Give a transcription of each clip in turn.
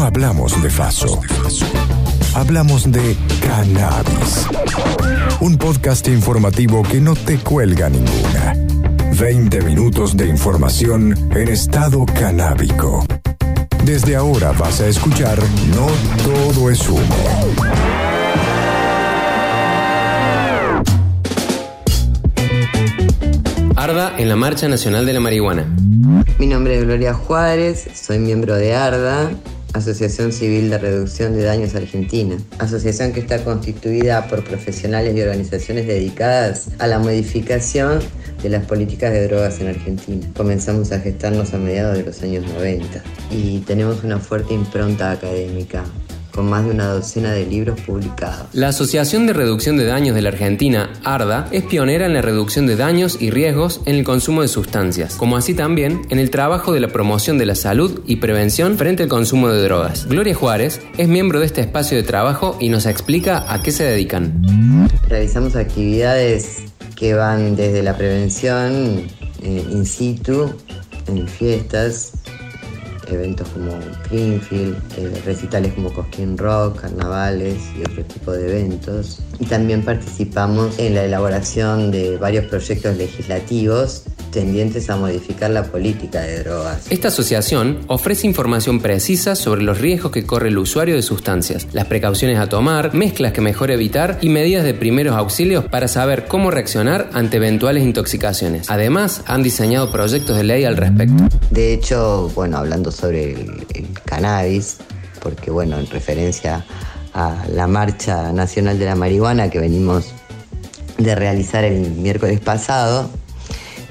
no hablamos de Faso. Hablamos de cannabis. Un podcast informativo que no te cuelga ninguna. 20 minutos de información en estado canábico. Desde ahora vas a escuchar No todo es humo. ARDA en la Marcha Nacional de la Marihuana. Mi nombre es Gloria Juárez, soy miembro de ARDA, Asociación Civil de Reducción de Daños Argentina, asociación que está constituida por profesionales y organizaciones dedicadas a la modificación de las políticas de drogas en Argentina. Comenzamos a gestarnos a mediados de los años 90 y tenemos una fuerte impronta académica con más de una docena de libros publicados. La Asociación de Reducción de Daños de la Argentina, ARDA, es pionera en la reducción de daños y riesgos en el consumo de sustancias, como así también en el trabajo de la promoción de la salud y prevención frente al consumo de drogas. Gloria Juárez es miembro de este espacio de trabajo y nos explica a qué se dedican. Realizamos actividades que van desde la prevención eh, in situ, en fiestas, eventos como Greenfield, eh, recitales como Cosquín Rock, carnavales y otro tipo de eventos. Y también participamos en la elaboración de varios proyectos legislativos tendientes a modificar la política de drogas. Esta asociación ofrece información precisa sobre los riesgos que corre el usuario de sustancias, las precauciones a tomar, mezclas que mejor evitar y medidas de primeros auxilios para saber cómo reaccionar ante eventuales intoxicaciones. Además, han diseñado proyectos de ley al respecto. De hecho, bueno, hablando sobre el, el cannabis, porque bueno, en referencia a la Marcha Nacional de la Marihuana que venimos de realizar el miércoles pasado,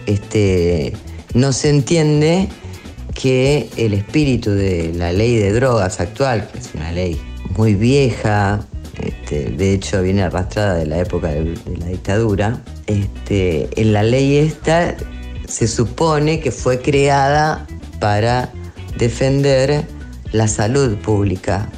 este, no se entiende que el espíritu de la ley de drogas actual, que es una ley muy vieja, este, de hecho viene arrastrada de la época de, la dictadura, este, en la ley esta se supone que fue creada para defender la salud pública.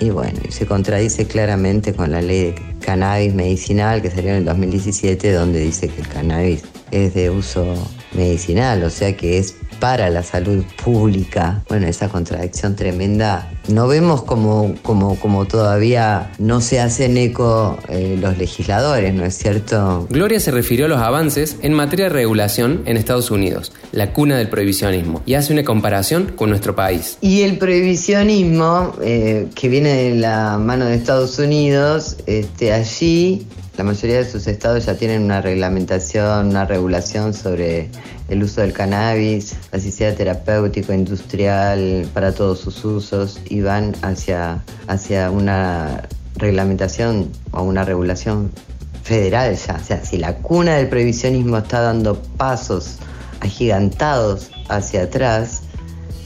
Y bueno, se contradice claramente con la ley de cannabis medicinal que salió en el 2017, donde dice que el cannabis es de uso medicinal, o sea que es para la salud pública. Bueno, esa contradicción tremenda. No vemos como, como, como todavía no se hacen eco eh, los legisladores, ¿no es cierto? Gloria se refirió a los avances en materia de regulación en Estados Unidos, la cuna del prohibicionismo, y hace una comparación con nuestro país. Y el prohibicionismo, eh, que viene de la mano de Estados Unidos, este, allí la mayoría de sus estados ya tienen una reglamentación, una regulación sobre el uso del cannabis, así sea terapéutico, industrial, para todos sus usos, y van hacia, hacia una reglamentación o una regulación federal ya. O sea, si la cuna del prohibicionismo está dando pasos agigantados hacia atrás,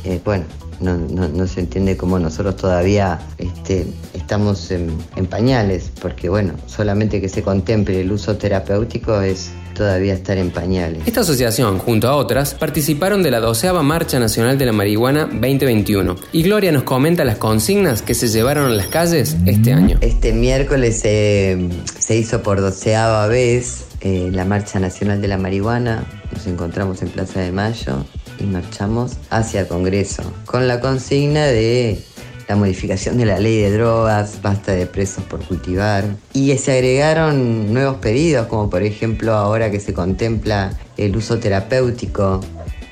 eh, bueno, no, no, no, se entiende cómo nosotros todavía este, estamos en, en, pañales, porque bueno, solamente que se contemple el uso terapéutico es todavía estar en pañales. Esta asociación, junto a otras, participaron de la doceava Marcha Nacional de la Marihuana 2021 y Gloria nos comenta las consignas que se llevaron a las calles este año. Este miércoles eh, se hizo por doceava vez eh, la Marcha Nacional de la Marihuana, nos encontramos en Plaza de Mayo y marchamos hacia el Congreso con la consigna de la modificación de la ley de drogas, basta de presos por cultivar. Y se agregaron nuevos pedidos, como por ejemplo ahora que se contempla el uso terapéutico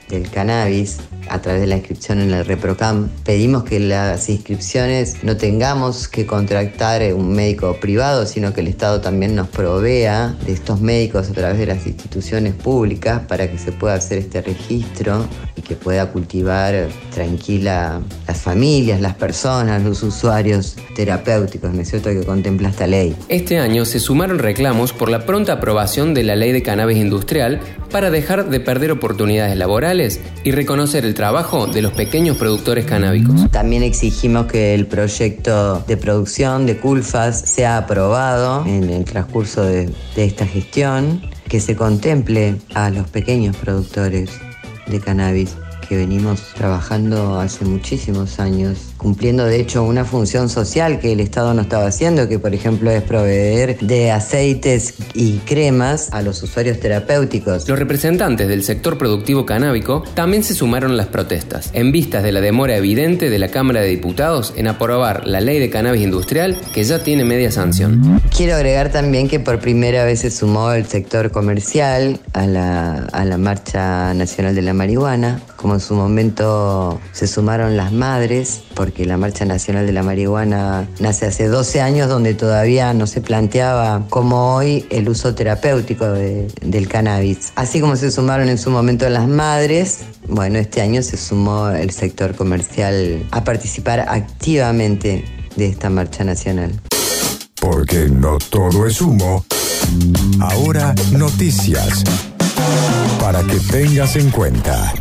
del cannabis a través de la inscripción en el ReproCam. Pedimos que las inscripciones no tengamos que contratar un médico privado, sino que el Estado también nos provea de estos médicos a través de las instituciones públicas para que se pueda hacer este registro y que pueda cultivar tranquila las familias, las personas, los usuarios terapéuticos, ¿no es cierto?, que contempla esta ley. Este año se sumaron reclamos por la pronta aprobación de la ley de cannabis industrial para dejar de perder oportunidades laborales y reconocer el trabajo de los pequeños productores canábicos. También exigimos que el proyecto de producción de Culfas sea aprobado en el transcurso de, de esta gestión, que se contemple a los pequeños productores de cannabis que venimos trabajando hace muchísimos años, cumpliendo de hecho una función social que el Estado no estaba haciendo, que por ejemplo es proveer de aceites y cremas a los usuarios terapéuticos. Los representantes del sector productivo canábico también se sumaron a las protestas, en vistas de la demora evidente de la Cámara de Diputados en aprobar la ley de cannabis industrial que ya tiene media sanción. Quiero agregar también que por primera vez se sumó el sector comercial a la, a la Marcha Nacional de la Marihuana, como en su momento se sumaron las madres, porque la Marcha Nacional de la Marihuana nace hace 12 años donde todavía no se planteaba como hoy el uso terapéutico del cannabis. Así como se sumaron en su momento las madres, bueno, este año se sumó el sector comercial a participar activamente de esta marcha nacional. Porque no todo es humo. Ahora noticias. Para que tengas en cuenta.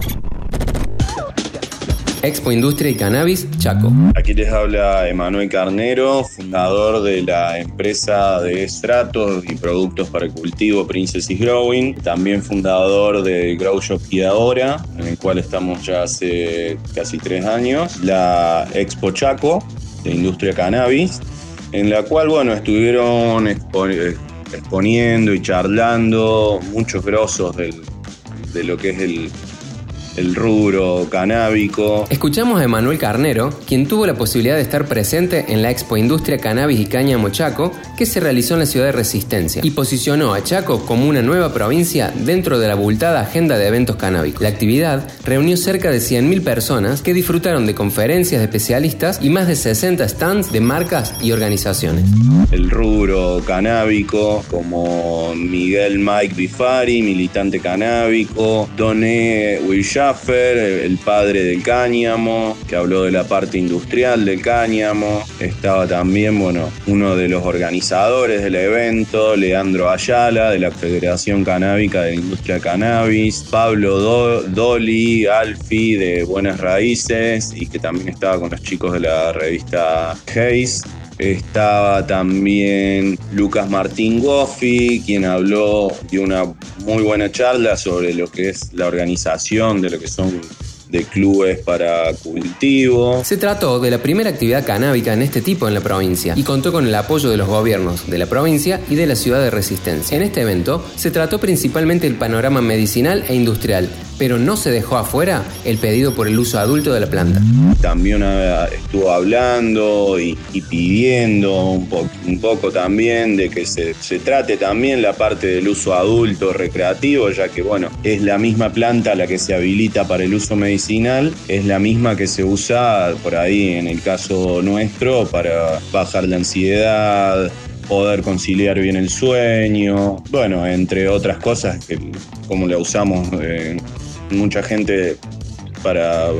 Expo Industria y Cannabis, Chaco. Aquí les habla Emanuel Carnero, fundador de la empresa de estratos y productos para el cultivo Princess is Growing, también fundador de Grow Shop y ahora, en el cual estamos ya hace casi tres años, la Expo Chaco de Industria Cannabis, en la cual, bueno, estuvieron exponiendo y charlando muchos grosos de lo que es el, el rubro canábico. Escuchamos a Emanuel Carnero, quien tuvo la posibilidad de estar presente en la Expo Industria Cannabis y Cáñamo Chaco, que se realizó en la ciudad de Resistencia, y posicionó a Chaco como una nueva provincia dentro de la abultada agenda de eventos canábicos. La actividad reunió cerca de 100.000 personas que disfrutaron de conferencias de especialistas y más de 60 stands de marcas y organizaciones. El rubro canábico, como Miguel Mike Bifari, militante canábico, Doné El padre del cáñamo, que habló de la parte industrial del cáñamo. Estaba también, bueno, uno de los organizadores del evento, Leandro Ayala, de la Federación Canábica de la Industria Cannabis, Pablo Doli, Alfi, de Buenas Raíces, y que también estaba con los chicos de la revista Hayes. Estaba también Lucas Martín Goffi, quien habló de una muy buena charla sobre lo que es la organización de lo que son de clubes para cultivo. Se trató de la primera actividad canábica en este tipo en la provincia y contó con el apoyo de los gobiernos de la provincia y de la ciudad de Resistencia. En este evento se trató principalmente el panorama medicinal e industrial, pero no se dejó afuera el pedido por el uso adulto de la planta. También ah, estuvo hablando y, pidiendo un, poco también de que se, se, trate también la parte del uso adulto recreativo, ya que bueno, es la misma planta la que se habilita para el uso medicinal, es la misma que se usa por ahí en el caso nuestro para bajar la ansiedad, poder conciliar bien el sueño, bueno, entre otras cosas que como la usamos eh, mucha gente para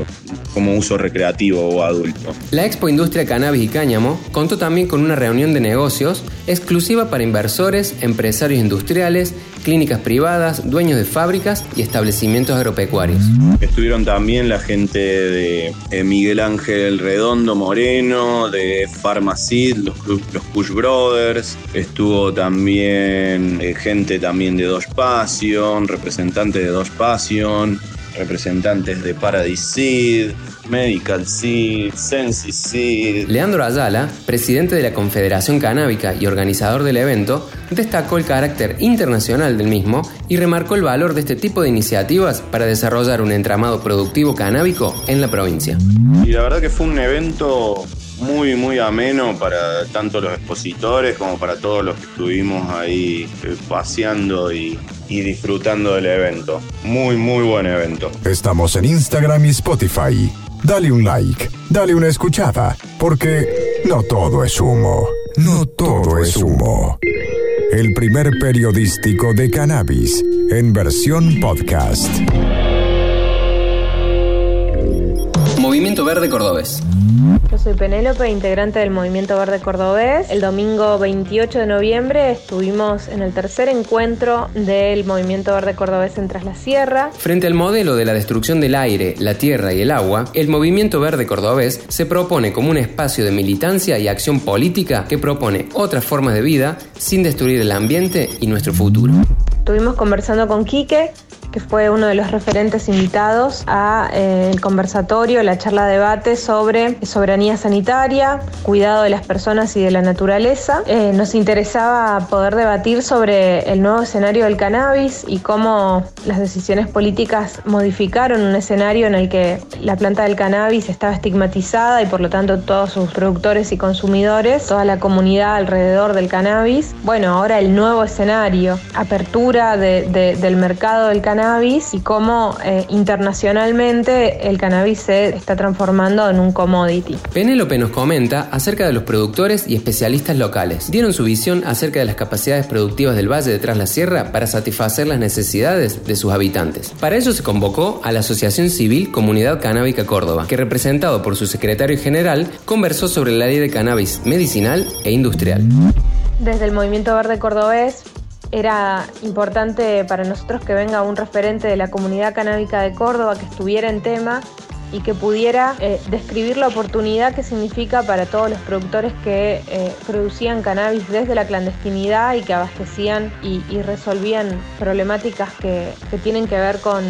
como uso recreativo o adulto. La Expo Industria Cannabis y Cáñamo contó también con una reunión de negocios exclusiva para inversores, empresarios industriales, clínicas privadas, dueños de fábricas y establecimientos agropecuarios. Estuvieron también la gente de eh, Miguel Ángel Redondo Moreno, de Pharmacid, los, los Push Brothers, estuvo también eh, gente también de Dos Passion, representantes de Dos Passion, representantes de Paradise Seed, Medical Seed, Sensi Seed. Leandro Ayala, presidente de la Confederación Canábica y organizador del evento, destacó el carácter internacional del mismo y remarcó el valor de este tipo de iniciativas para desarrollar un entramado productivo canábico en la provincia. Y la verdad que fue un evento muy, muy ameno para tanto los expositores como para todos los que estuvimos ahí eh, paseando y, y disfrutando del evento. Muy, muy buen evento. Estamos en Instagram y Spotify. Dale un like, dale una escuchada, porque no todo es humo. No todo es humo. El primer periodístico de cannabis en versión podcast. Movimiento Verde Cordobés. Yo soy Penélope, integrante del Movimiento Verde Cordobés. El domingo 28 de noviembre estuvimos en el tercer encuentro del Movimiento Verde Cordobés en Tras la Sierra. Frente al modelo de la destrucción del aire, la tierra y el agua, el Movimiento Verde Cordobés se propone como un espacio de militancia y acción política que propone otras formas de vida sin destruir el ambiente y nuestro futuro. Estuvimos conversando con Quique, que fue uno de los referentes invitados a eh, el conversatorio, la charla debate sobre soberanía sanitaria, cuidado de las personas y de la naturaleza. Eh, nos interesaba poder debatir sobre el nuevo escenario del cannabis y cómo las decisiones políticas modificaron un escenario en el que la planta del cannabis estaba estigmatizada y por lo tanto todos sus productores y consumidores, toda la comunidad alrededor del cannabis. Bueno, ahora el nuevo escenario, apertura del mercado del cannabis y cómo eh, internacionalmente el cannabis se está transformando en un commodity. Penélope nos comenta acerca de los productores y especialistas locales. Dieron su visión acerca de las capacidades productivas del Valle de Tras la Sierra para satisfacer las necesidades de sus habitantes. Para ello se convocó a la Asociación Civil Comunidad Canábica Córdoba, que representado por su secretario general conversó sobre la ley de cannabis medicinal e industrial. Desde el Movimiento Verde Cordobés era importante para nosotros que venga un referente de la comunidad canábica de Córdoba que estuviera en tema y que pudiera eh, describir la oportunidad que significa para todos los productores que eh, producían cannabis desde la clandestinidad y que abastecían y, resolvían problemáticas que, tienen que ver con,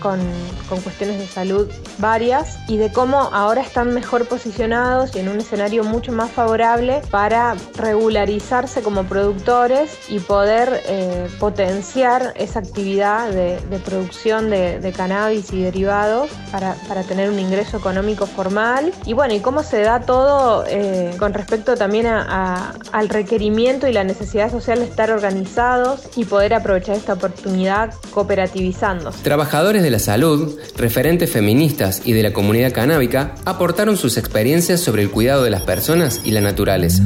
con, cuestiones de salud varias y de cómo ahora están mejor posicionados y en un escenario mucho más favorable para regularizarse como productores y poder eh, potenciar esa actividad de, producción de, cannabis y derivados para, para tener un ingreso económico formal. Y bueno, y cómo se da todo eh, con respecto también al requerimiento y la necesidad social de estar organizados y poder aprovechar esta oportunidad cooperativizando. Trabajadores de la salud, referentes feministas y de la comunidad canábica aportaron sus experiencias sobre el cuidado de las personas y la naturaleza.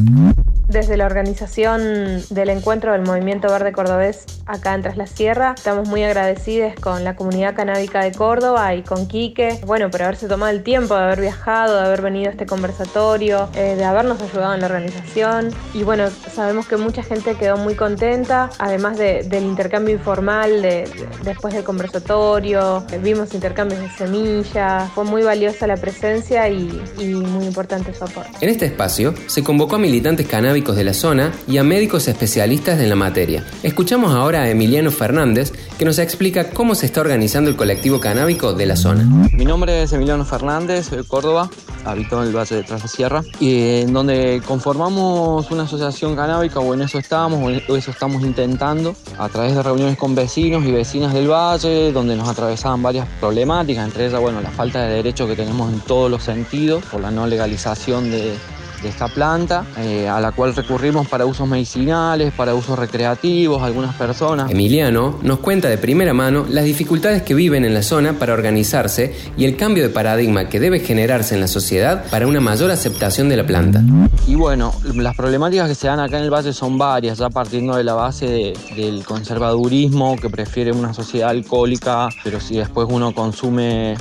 Desde la organización del encuentro del Movimiento Verde Cordobés acá en Tras la Sierra, estamos muy agradecidos con la comunidad canábica de Córdoba y con Quique, bueno, por haberse tomado el tiempo de haber viajado, de haber venido a este conversatorio, eh, de habernos ayudado en la organización. Y bueno, sabemos que mucha gente quedó muy contenta, además del intercambio informal de, después del conversatorio, vimos intercambios de semillas, fue muy valiosa la presencia y, y muy importante su aporte. En este espacio se convocó a militantes canábicos de la zona y a médicos especialistas en la materia. Escuchamos ahora a Emiliano Fernández que nos explica cómo se está organizando el colectivo canábico de la zona. Mi nombre es Emiliano Fernández, soy de Córdoba, habito en el Valle de Tras Sierra, y en donde conformamos una asociación canábica, o en eso estamos, o eso estamos intentando, a través de reuniones con vecinos y vecinas del Valle, donde nos atravesaban varias problemáticas, entre ellas, bueno, la falta de derechos que tenemos en todos los sentidos, por la no legalización de, de esta planta, eh, a la cual recurrimos para usos medicinales, para usos recreativos, algunas personas. Emiliano nos cuenta de primera mano las dificultades que viven en la zona para organizarse y el cambio de paradigma que debe generarse en la sociedad para una mayor aceptación de la planta. Y bueno, las problemáticas que se dan acá en el valle son varias, ya partiendo de la base del conservadurismo que prefiere una sociedad alcohólica, pero si después uno consume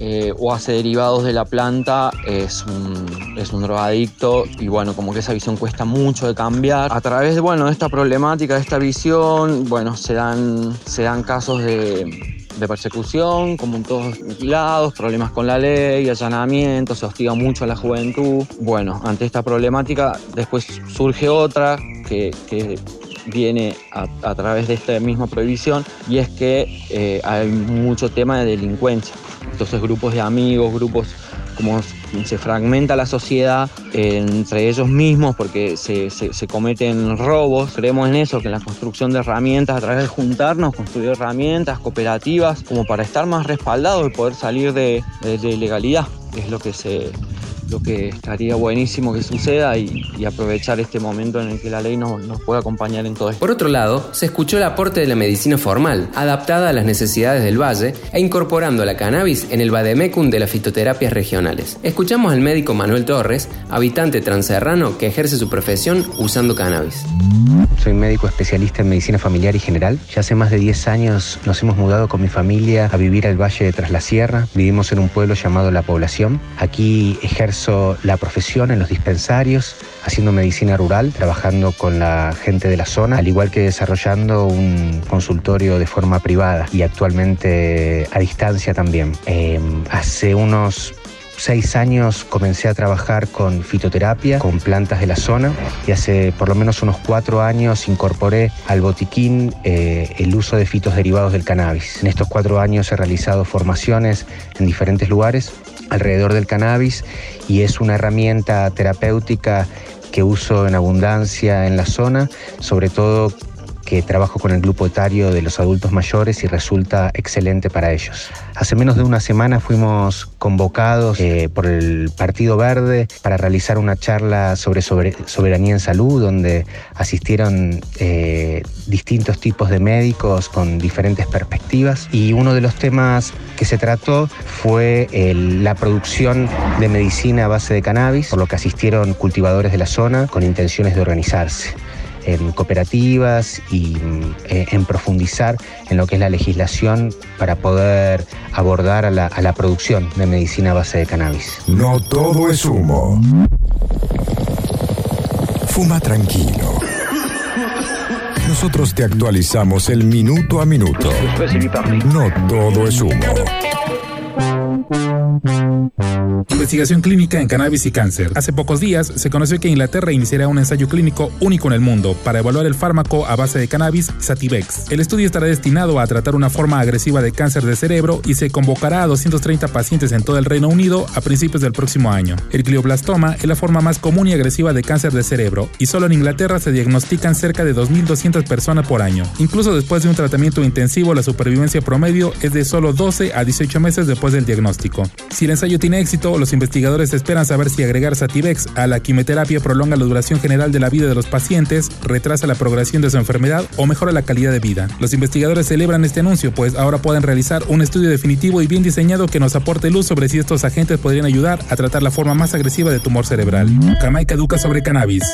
eh, o hace derivados de la planta es un, es un drogadicto y bueno, como que esa visión cuesta mucho de cambiar. A través de, bueno, esta problemática, de esta visión, bueno, se dan, se dan casos de, persecución, como en todos lados, problemas con la ley, allanamientos, se hostiga mucho a la juventud. Bueno, ante esta problemática después surge otra que, viene a, a, través de esta misma prohibición y es que eh, hay mucho tema de delincuencia. Entonces grupos de amigos, grupos como se fragmenta la sociedad entre ellos mismos porque se, cometen robos. Creemos en eso, que en la construcción de herramientas, a través de juntarnos, construir herramientas cooperativas, como para estar más respaldados y poder salir de, de, de legalidad, es lo que se, lo que estaría buenísimo que suceda y, aprovechar este momento en el que la ley nos, nos puede acompañar en todo esto. Por otro lado, se escuchó el aporte de la medicina formal, adaptada a las necesidades del valle e incorporando la cannabis en el vademecum de las fitoterapias regionales. Escuchamos al médico Manuel Torres, habitante transerrano que ejerce su profesión usando cannabis. Soy médico especialista en medicina familiar y general. Ya hace más de 10 años nos hemos mudado con mi familia a vivir al Valle de Tras la Sierra. Vivimos en un pueblo llamado La Población. Aquí la profesión en los dispensarios, haciendo medicina rural, trabajando con la gente de la zona, al igual que desarrollando un consultorio de forma privada y actualmente a distancia también. Eh, hace unos seis años comencé a trabajar con fitoterapia, con plantas de la zona y hace por lo menos unos cuatro años incorporé al botiquín eh, el uso de fitos derivados del cannabis. En estos cuatro años he realizado formaciones en diferentes lugares alrededor del cannabis y es una herramienta terapéutica que uso en abundancia en la zona, sobre todo que trabajo con el grupo etario de los adultos mayores y resulta excelente para ellos. Hace menos de una semana fuimos convocados eh, por el Partido Verde para realizar una charla sobre, soberanía en salud, donde asistieron eh, distintos tipos de médicos con diferentes perspectivas. Y uno de los temas que se trató fue la producción de medicina a base de cannabis, por lo que asistieron cultivadores de la zona con intenciones de organizarse en cooperativas y eh, en profundizar en lo que es la legislación para poder abordar a la, a la producción de medicina a base de cannabis. No todo es humo. Fuma tranquilo. Nosotros te actualizamos el minuto a minuto. No todo es humo. Investigación clínica en cannabis y cáncer. Hace pocos días se conoció que Inglaterra iniciará un ensayo clínico único en el mundo para evaluar el fármaco a base de cannabis Sativex. El estudio estará destinado a tratar una forma agresiva de cáncer de cerebro y se convocará a 230 pacientes en todo el Reino Unido a principios del próximo año. El glioblastoma es la forma más común y agresiva de cáncer de cerebro y solo en Inglaterra se diagnostican cerca de 2.200 personas por año. Incluso después de un tratamiento intensivo, la supervivencia promedio es de solo 12 a 18 meses después del diagnóstico. Si el ensayo tiene éxito, los investigadores esperan saber si agregar Sativex a la quimioterapia prolonga la duración general de la vida de los pacientes, retrasa la progresión de su enfermedad o mejora la calidad de vida. Los investigadores celebran este anuncio, pues ahora pueden realizar un estudio definitivo y bien diseñado que nos aporte luz sobre si estos agentes podrían ayudar a tratar la forma más agresiva de tumor cerebral. Jamaica educa sobre cannabis.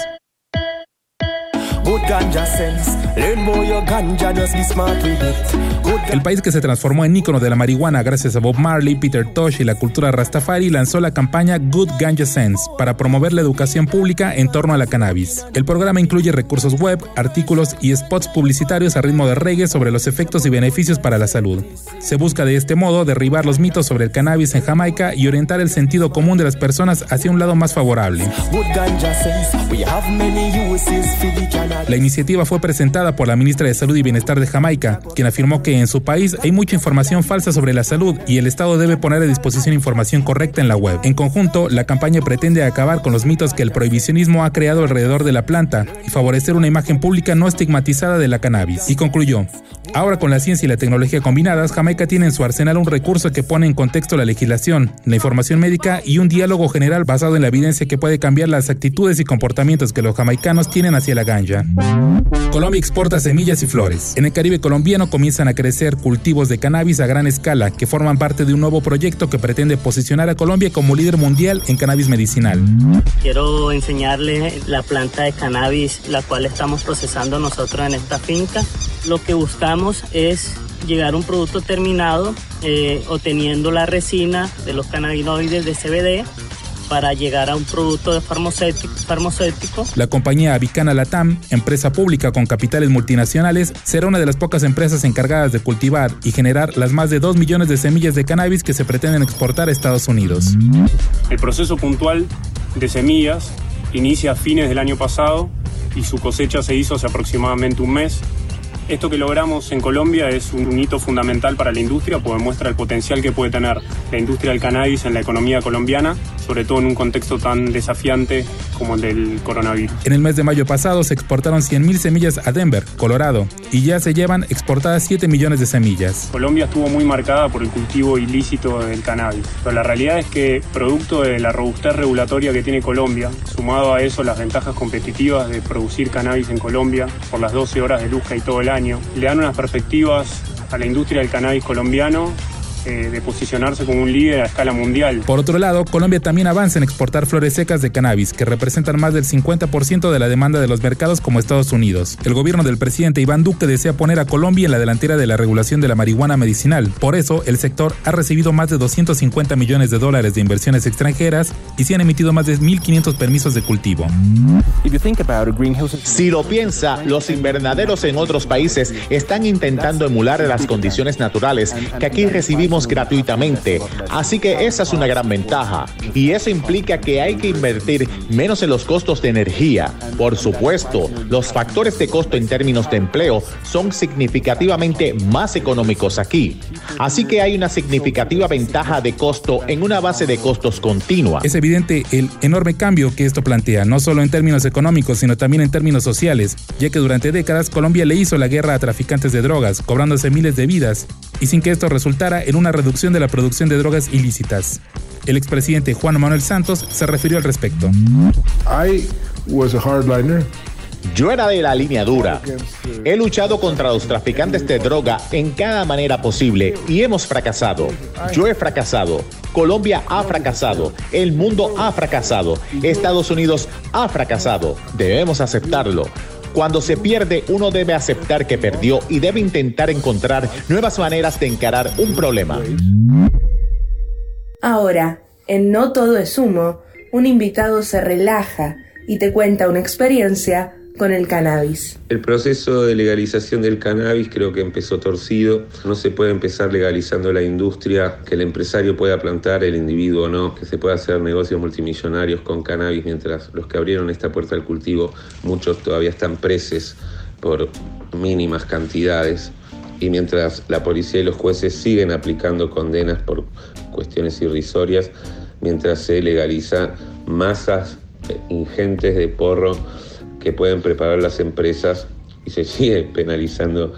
El país que se transformó en ícono de la marihuana gracias a Bob Marley, Peter Tosh y la cultura Rastafari lanzó la campaña Good Ganja Sense para promover la educación pública en torno a la cannabis. El programa incluye recursos web, artículos y spots publicitarios a ritmo de reggae sobre los efectos y beneficios para la salud. Se busca de este modo derribar los mitos sobre el cannabis en Jamaica y orientar el sentido común de las personas hacia un lado más favorable. La iniciativa fue presentada por la ministra de Salud y Bienestar de Jamaica, quien afirmó que en su país hay mucha información falsa sobre la salud y el Estado debe poner a disposición información correcta en la web. En conjunto, la campaña pretende acabar con los mitos que el prohibicionismo ha creado alrededor de la planta y favorecer una imagen pública no estigmatizada de la cannabis. Y concluyó, ahora con la ciencia y la tecnología combinadas, Jamaica tiene en su arsenal un recurso que pone en contexto la legislación, la información médica y un diálogo general basado en la evidencia que puede cambiar las actitudes y comportamientos que los jamaicanos tienen hacia la ganja. Colombia exporta semillas y flores. En el Caribe colombiano comienzan a crecer cultivos de cannabis a gran escala que forman parte de un nuevo proyecto que pretende posicionar a Colombia como líder mundial en cannabis medicinal. Quiero enseñarle la planta de cannabis, la cual estamos procesando nosotros en esta finca. Lo que buscamos es llegar a un producto terminado eh, obteniendo la resina de los cannabinoides de CBD para llegar a un producto de farmacéutico, La compañía Avicana Latam, empresa pública con capitales multinacionales, será una de las pocas empresas encargadas de cultivar y generar las más de 2 millones de semillas de cannabis que se pretenden exportar a Estados Unidos. El proceso puntual de semillas inicia a fines del año pasado y su cosecha se hizo hace aproximadamente un mes. Esto que logramos en Colombia es un hito fundamental para la industria, porque muestra el potencial que puede tener la industria del cannabis en la economía colombiana, sobre todo en un contexto tan desafiante como el del coronavirus. En el mes de mayo pasado se exportaron 100.000 semillas a Denver, Colorado, y ya se llevan exportadas 7 millones de semillas. Colombia estuvo muy marcada por el cultivo ilícito del cannabis, pero la realidad es que producto de la robustez regulatoria que tiene Colombia, sumado a eso las ventajas competitivas de producir cannabis en Colombia por las 12 horas de luz que hay todo el año, le dan unas perspectivas a la industria del cannabis colombiano eh, de posicionarse como un líder a escala mundial. Por otro lado, Colombia también avanza en exportar flores secas de cannabis, que representan más del 50% de la demanda de los mercados como Estados Unidos. El gobierno del presidente Iván Duque desea poner a Colombia en la delantera de la regulación de la marihuana medicinal. Por eso, el sector ha recibido más de 250 millones de dólares de inversiones extranjeras y se han emitido más de 1.500 permisos de cultivo. Si lo piensa, los invernaderos en otros países están intentando emular las condiciones naturales que aquí recibimos gratuitamente, así que esa es una gran ventaja. Y eso implica que hay que invertir menos en los costos de energía. Por supuesto, los factores de costo en términos de empleo son significativamente más económicos aquí. Así que hay una significativa ventaja de costo en una base de costos continua. Es evidente el enorme cambio que esto plantea, no solo en términos económicos, sino también en términos sociales, ya que durante décadas Colombia le hizo la guerra a traficantes de drogas, cobrándose miles de vidas, y sin que esto resultara en una reducción de la producción de drogas ilícitas. El expresidente Juan Manuel Santos se refirió al respecto. Yo era de la línea dura. He luchado contra los traficantes de droga en cada manera posible y hemos fracasado. Yo he fracasado. Colombia ha fracasado. El mundo ha fracasado. Estados Unidos ha fracasado. Debemos aceptarlo. Cuando se pierde, uno debe aceptar que perdió y debe intentar encontrar nuevas maneras de encarar un problema. Ahora, en No Todo es Humo, un invitado se relaja y te cuenta una experiencia con el cannabis. El proceso de legalización del cannabis creo que empezó torcido. No se puede empezar legalizando la industria, que el empresario pueda plantar, el individuo no, que se pueda hacer negocios multimillonarios con cannabis, mientras los que abrieron esta puerta al cultivo, muchos todavía están presos por mínimas cantidades. Y mientras la policía y los jueces siguen aplicando condenas por cuestiones irrisorias, mientras se legaliza masas ingentes de porro que pueden preparar las empresas y se sigue penalizando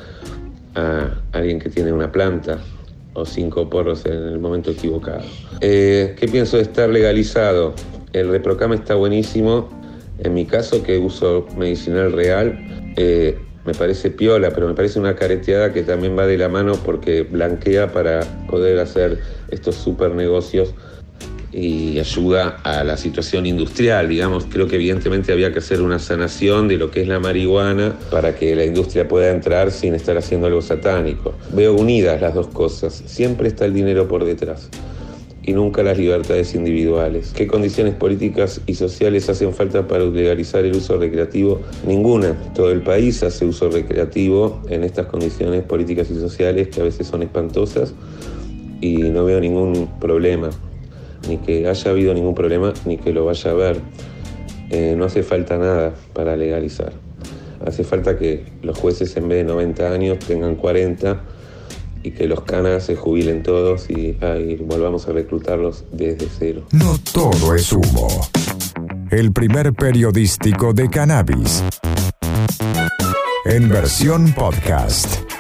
a alguien que tiene una planta o cinco porros en el momento equivocado. Eh, ¿Qué pienso de estar legalizado? El reprocam está buenísimo. En mi caso, que uso medicinal real, eh, me parece piola, pero me parece una careteada que también va de la mano porque blanquea para poder hacer estos super negocios y ayuda a la situación industrial, digamos. Creo que evidentemente había que hacer una sanación de lo que es la marihuana para que la industria pueda entrar sin estar haciendo algo satánico. Veo unidas las dos cosas. Siempre está el dinero por detrás y nunca las libertades individuales. ¿Qué condiciones políticas y sociales hacen falta para legalizar el uso recreativo? Ninguna. Todo el país hace uso recreativo en estas condiciones políticas y sociales que a veces son espantosas y no veo ningún problema ni que haya habido ningún problema, ni que lo vaya a haber. Eh, no hace falta nada para legalizar. Hace falta que los jueces en vez de 90 años tengan 40 y que los canas se jubilen todos y, y volvamos a reclutarlos desde cero. No todo es humo. El primer periodístico de cannabis. En versión podcast.